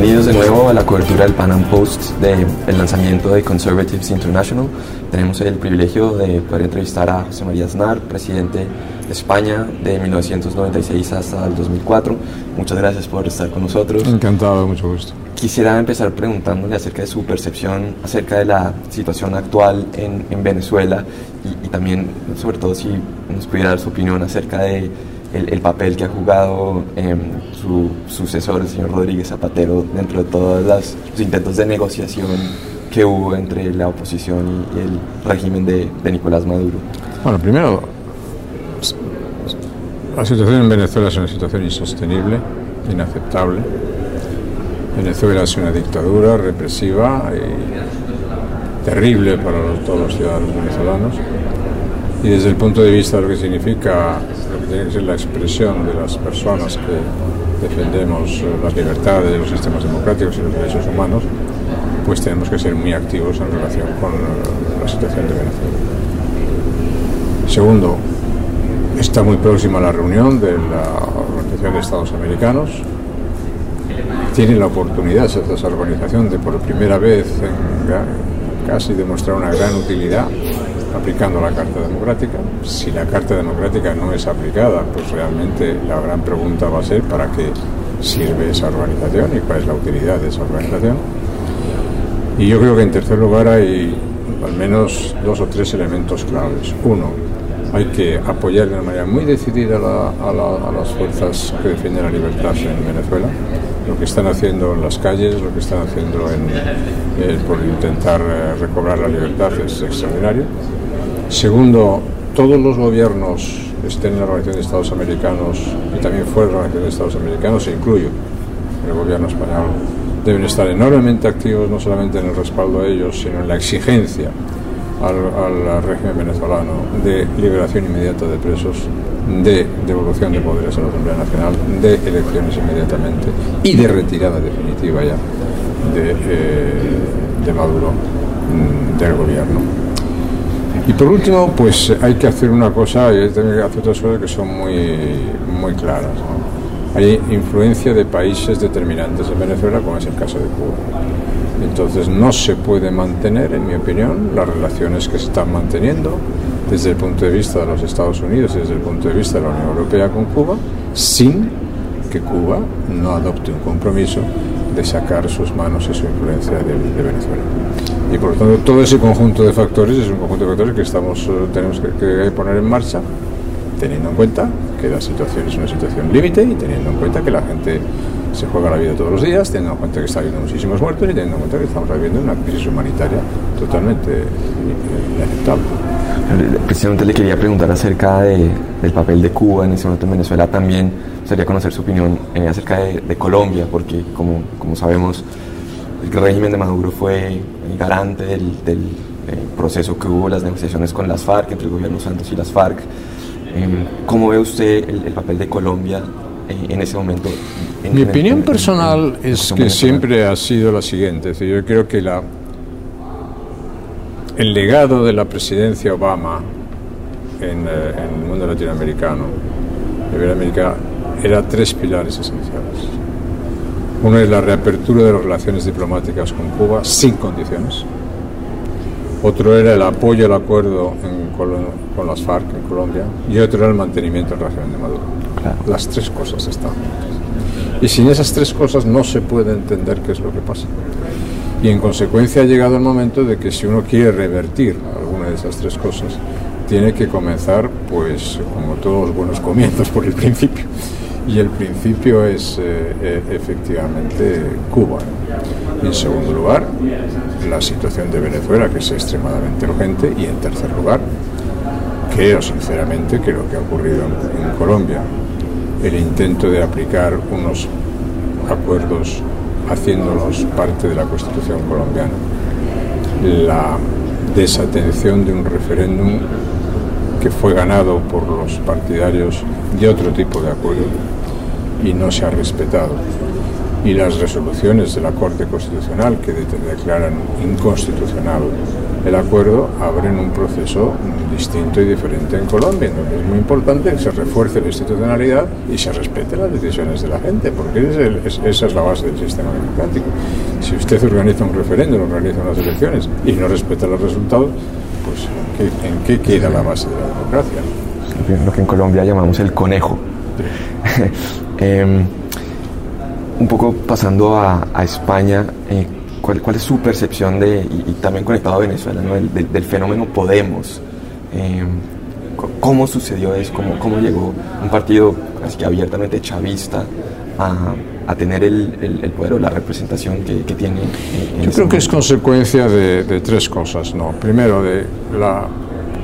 Bienvenidos de nuevo a la cobertura del Pan Am Post del lanzamiento de Conservatives International. Tenemos el privilegio de poder entrevistar a José María Aznar, presidente de España de 1996 hasta el 2004. Muchas gracias por estar con nosotros. Encantado, mucho gusto. Quisiera empezar preguntándole acerca de su percepción acerca de la situación actual en, en Venezuela y, y, también, sobre todo, si nos pudiera dar su opinión acerca de el, el papel que ha jugado eh, su sucesor, el señor Rodríguez Zapatero, dentro de todos los intentos de negociación que hubo entre la oposición y, el régimen de, Nicolás Maduro. Bueno, primero, la situación en Venezuela es una situación insostenible, inaceptable. Venezuela es una dictadura represiva y terrible para todos los ciudadanos venezolanos. Y desde el punto de vista de lo que significa, lo que tiene que ser la expresión de las personas que defendemos las libertades de los sistemas democráticos y los derechos humanos, pues tenemos que ser muy activos en relación con la situación de Venezuela. Segundo, está muy próxima la reunión de la Organización de Estados Americanos. Tiene la oportunidad esa organización de por primera vez casi demostrar una gran utilidad aplicando la Carta Democrática. Si la Carta Democrática no es aplicada, pues realmente la gran pregunta va a ser para qué sirve esa organización y cuál es la utilidad de esa organización. Y yo creo que en tercer lugar hay al menos dos o tres elementos claves. Uno, hay que apoyar de una manera muy decidida a, la, a, la, a, las fuerzas que defienden la libertad en Venezuela. Lo que están haciendo en las calles, lo que están haciendo en, eh, por intentar eh, recobrar la libertad es extraordinario. Segundo, todos los gobiernos, estén en la Organización de Estados Americanos y también fuera de la Organización de Estados Americanos, e incluyo el gobierno español, deben estar enormemente activos no solamente en el respaldo a ellos, sino en la exigencia al, al, régimen venezolano de liberación inmediata de presos, de devolución de poderes a la Asamblea Nacional, de elecciones inmediatamente y de retirada definitiva ya de, eh, de Maduro mm, del gobierno. Y por último, pues hay que hacer una cosa, y hay que hacer otras cosas que son muy, muy claras. ¿no? Hay influencia de países determinantes en Venezuela, como es el caso de Cuba. Entonces no se puede mantener, en mi opinión, las relaciones que se están manteniendo desde el punto de vista de los Estados Unidos y desde el punto de vista de la Unión Europea con Cuba, sin que Cuba no adopte un compromiso de sacar sus manos y su influencia de, Venezuela. Y por lo tanto, todo ese conjunto de factores es un conjunto de factores que estamos, tenemos que, que poner en marcha, teniendo en cuenta que la situación es una situación límite y teniendo en cuenta que la gente se juega la vida todos los días, teniendo en cuenta que está habiendo muchísimos muertos y teniendo en cuenta que estamos viviendo una crisis humanitaria totalmente inaceptable. Precisamente le quería preguntar acerca de, del papel de Cuba en ese momento en Venezuela. También sería conocer su opinión eh, acerca de, de, Colombia, porque como, como sabemos, el régimen de Maduro fue el garante del, del, del, proceso que hubo, las negociaciones con las FARC, entre el gobierno Santos y las FARC. Eh, ¿Cómo ve usted el, el papel de Colombia en ese momento. En Mi opinión personal es que siempre ha sido la siguiente. Es decir, yo creo que la, el legado de la presidencia Obama en, eh, en el mundo latinoamericano, Iberoamérica, era tres pilares esenciales. Uno es la reapertura de las relaciones diplomáticas con Cuba sin condiciones. Otro era el apoyo al acuerdo en, con las FARC en Colombia. Y otro era el mantenimiento del régimen de Maduro. Claro. Las tres cosas están juntas. Y sin esas tres cosas no se puede entender qué es lo que pasa. Y en consecuencia ha llegado el momento de que si uno quiere revertir alguna de esas tres cosas, tiene que comenzar, pues, como todos los buenos comienzos, por el principio. Y el principio es eh, eh, efectivamente Cuba. En segundo lugar, la situación de Venezuela, que es extremadamente urgente. Y en tercer lugar, creo sinceramente que lo que ha ocurrido en, en Colombia, el intento de aplicar unos acuerdos haciéndolos parte de la Constitución colombiana, la desatención de un referéndum que fue ganado por los partidarios de otro tipo de acuerdo y no se ha respetado. y las resoluciones de la Corte Constitucional que declaran inconstitucional el acuerdo abren un proceso distinto y diferente en Colombia, donde es muy importante que se refuerce la institucionalidad y se respeten las decisiones de la gente, porque esa es la base del sistema democrático. Si usted organiza un referéndum, organiza unas elecciones y no respeta los resultados, pues ¿en qué, queda la base de la democracia? Lo que en Colombia llamamos el conejo. Em, un poco pasando a, España, eh, ¿cuál, ¿cuál, es su percepción de, y, también conectado a Venezuela, del, fenómeno Podemos? Eh, ¿Cómo sucedió eso? ¿Cómo, ¿Cómo, llegó un partido así que abiertamente chavista a, a tener el, el, poder o la representación que, que tiene? Yo creo que es consecuencia de, de, tres cosas. ¿no? Primero, de la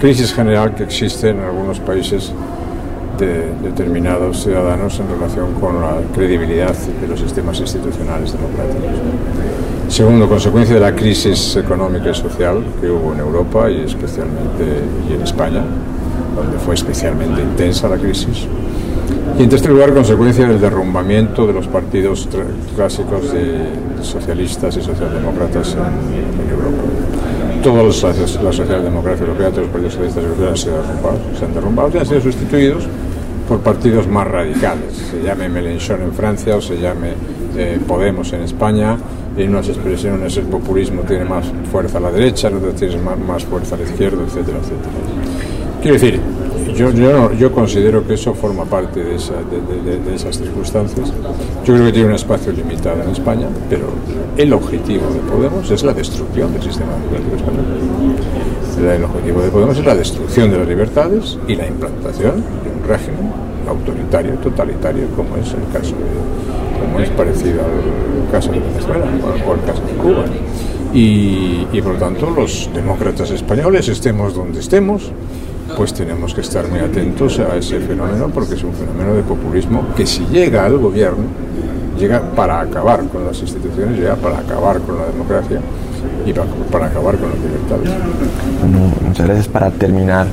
crisis general que existe en algunos países de determinados ciudadanos en relación con la credibilidad de los sistemas institucionales democráticos. Segundo, consecuencia de la crisis económica y social que hubo en Europa y especialmente y en España, donde fue especialmente intensa la crisis. Y en tercer lugar, consecuencia del derrumbamiento de los partidos clásicos de socialistas y socialdemócratas en, Europa. Todas las, la socialdemocracia europea, todos los partidos socialistas europeos han sido derrumbados, se han derrumbado y han sido sustituidos por partidos más radicales, se llame Mélenchon en Francia o se llame eh, Podemos en España, en unas expresiones el populismo tiene más fuerza a la derecha, en otras tiene más, más fuerza a la izquierda, etcétera, etcétera. Quiero decir, yo, yo, yo considero que eso forma parte de, esa, de, de, esas circunstancias. Yo creo que tiene un espacio limitado en España, pero el objetivo de Podemos es la destrucción del sistema democrático español. El objetivo de Podemos es la destrucción de las libertades y la implantación régimen autoritario, totalitario, como es el caso de, como es parecido al caso de Venezuela o al caso de Cuba. Y, y, por lo tanto los demócratas españoles, estemos donde estemos, pues tenemos que estar muy atentos a ese fenómeno porque es un fenómeno de populismo que si llega al gobierno, llega para acabar con las instituciones, llega para acabar con la democracia y para, para acabar con las libertades. Bueno, muchas gracias. Para terminar,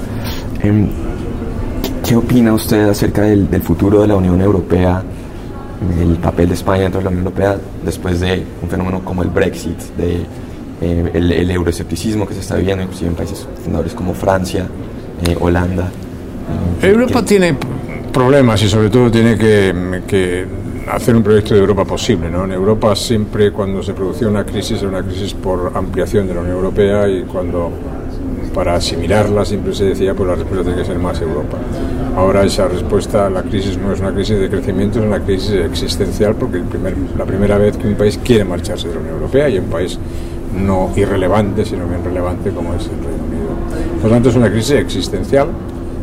eh, ¿Qué opina usted acerca del, futuro de la Unión Europea, el papel de España dentro de la Unión Europea después de un fenómeno como el Brexit, de eh, el, euroescepticismo que se está viviendo inclusive en países fundadores como Francia, eh, Holanda? Europa tiene problemas y sobre todo tiene que, hacer un proyecto de Europa posible. ¿no? En Europa siempre cuando se producía una crisis era una crisis por ampliación de la Unión Europea y cuando para asimilarla siempre se decía pues la respuesta tiene que ser más Europa. Ahora esa respuesta, la crisis no es una crisis de crecimiento, es una crisis existencial porque el primer, la primera vez que un país quiere marcharse de la Unión Europea y un país no irrelevante, sino bien relevante como es el Reino Unido. Por lo tanto es una crisis existencial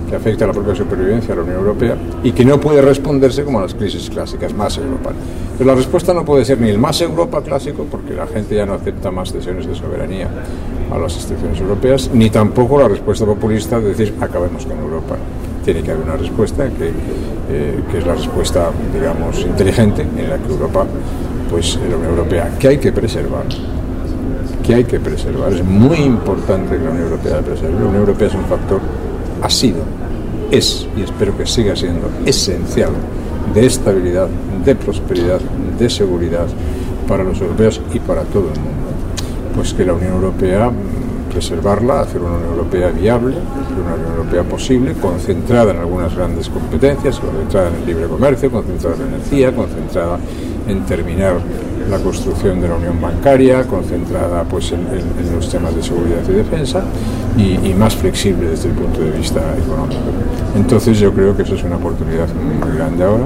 que afecta a la propia supervivencia de la Unión Europea y que no puede responderse como las crisis clásicas, más Europa. Pero la respuesta no puede ser ni el más Europa clásico, porque la gente ya no acepta más cesiones de soberanía a las instituciones europeas, ni tampoco la respuesta populista de decir acabemos con Europa. Tiene que haber una respuesta que, eh, que es la respuesta, digamos, inteligente en la que Europa, pues la Unión Europea, que hay que preservar, que hay que preservar. Es muy importante que la Unión Europea la preserve. La Unión Europea es un factor, ha sido, es y espero que siga siendo esencial de estabilidad, de prosperidad, de seguridad para los europeos y para todo el mundo pues que la Unión Europea mm, preservarla, hacer una Unión Europea viable, una Unión Europea posible, concentrada en algunas grandes competencias, concentrada en el libre comercio, concentrada en energía, concentrada en terminar la construcción de la unión bancaria, concentrada pues en, los temas de seguridad y defensa y, más flexible desde el punto de vista económico. Entonces yo creo que eso es una oportunidad muy grande ahora.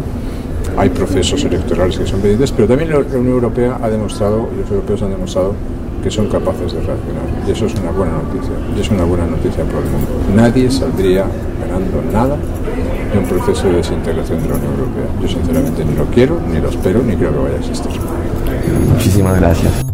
Hay procesos electorales que son pendientes, pero también la Unión Europea ha demostrado, y los europeos han demostrado que son capaces de reaccionar. Y eso es una buena noticia. Y es una buena noticia para el mundo. Nadie saldría ganando nada de un proceso de desintegración de la Unión Europea. Yo sinceramente ni lo quiero, ni lo espero, ni creo que vaya a existir. Muchísimas gracias.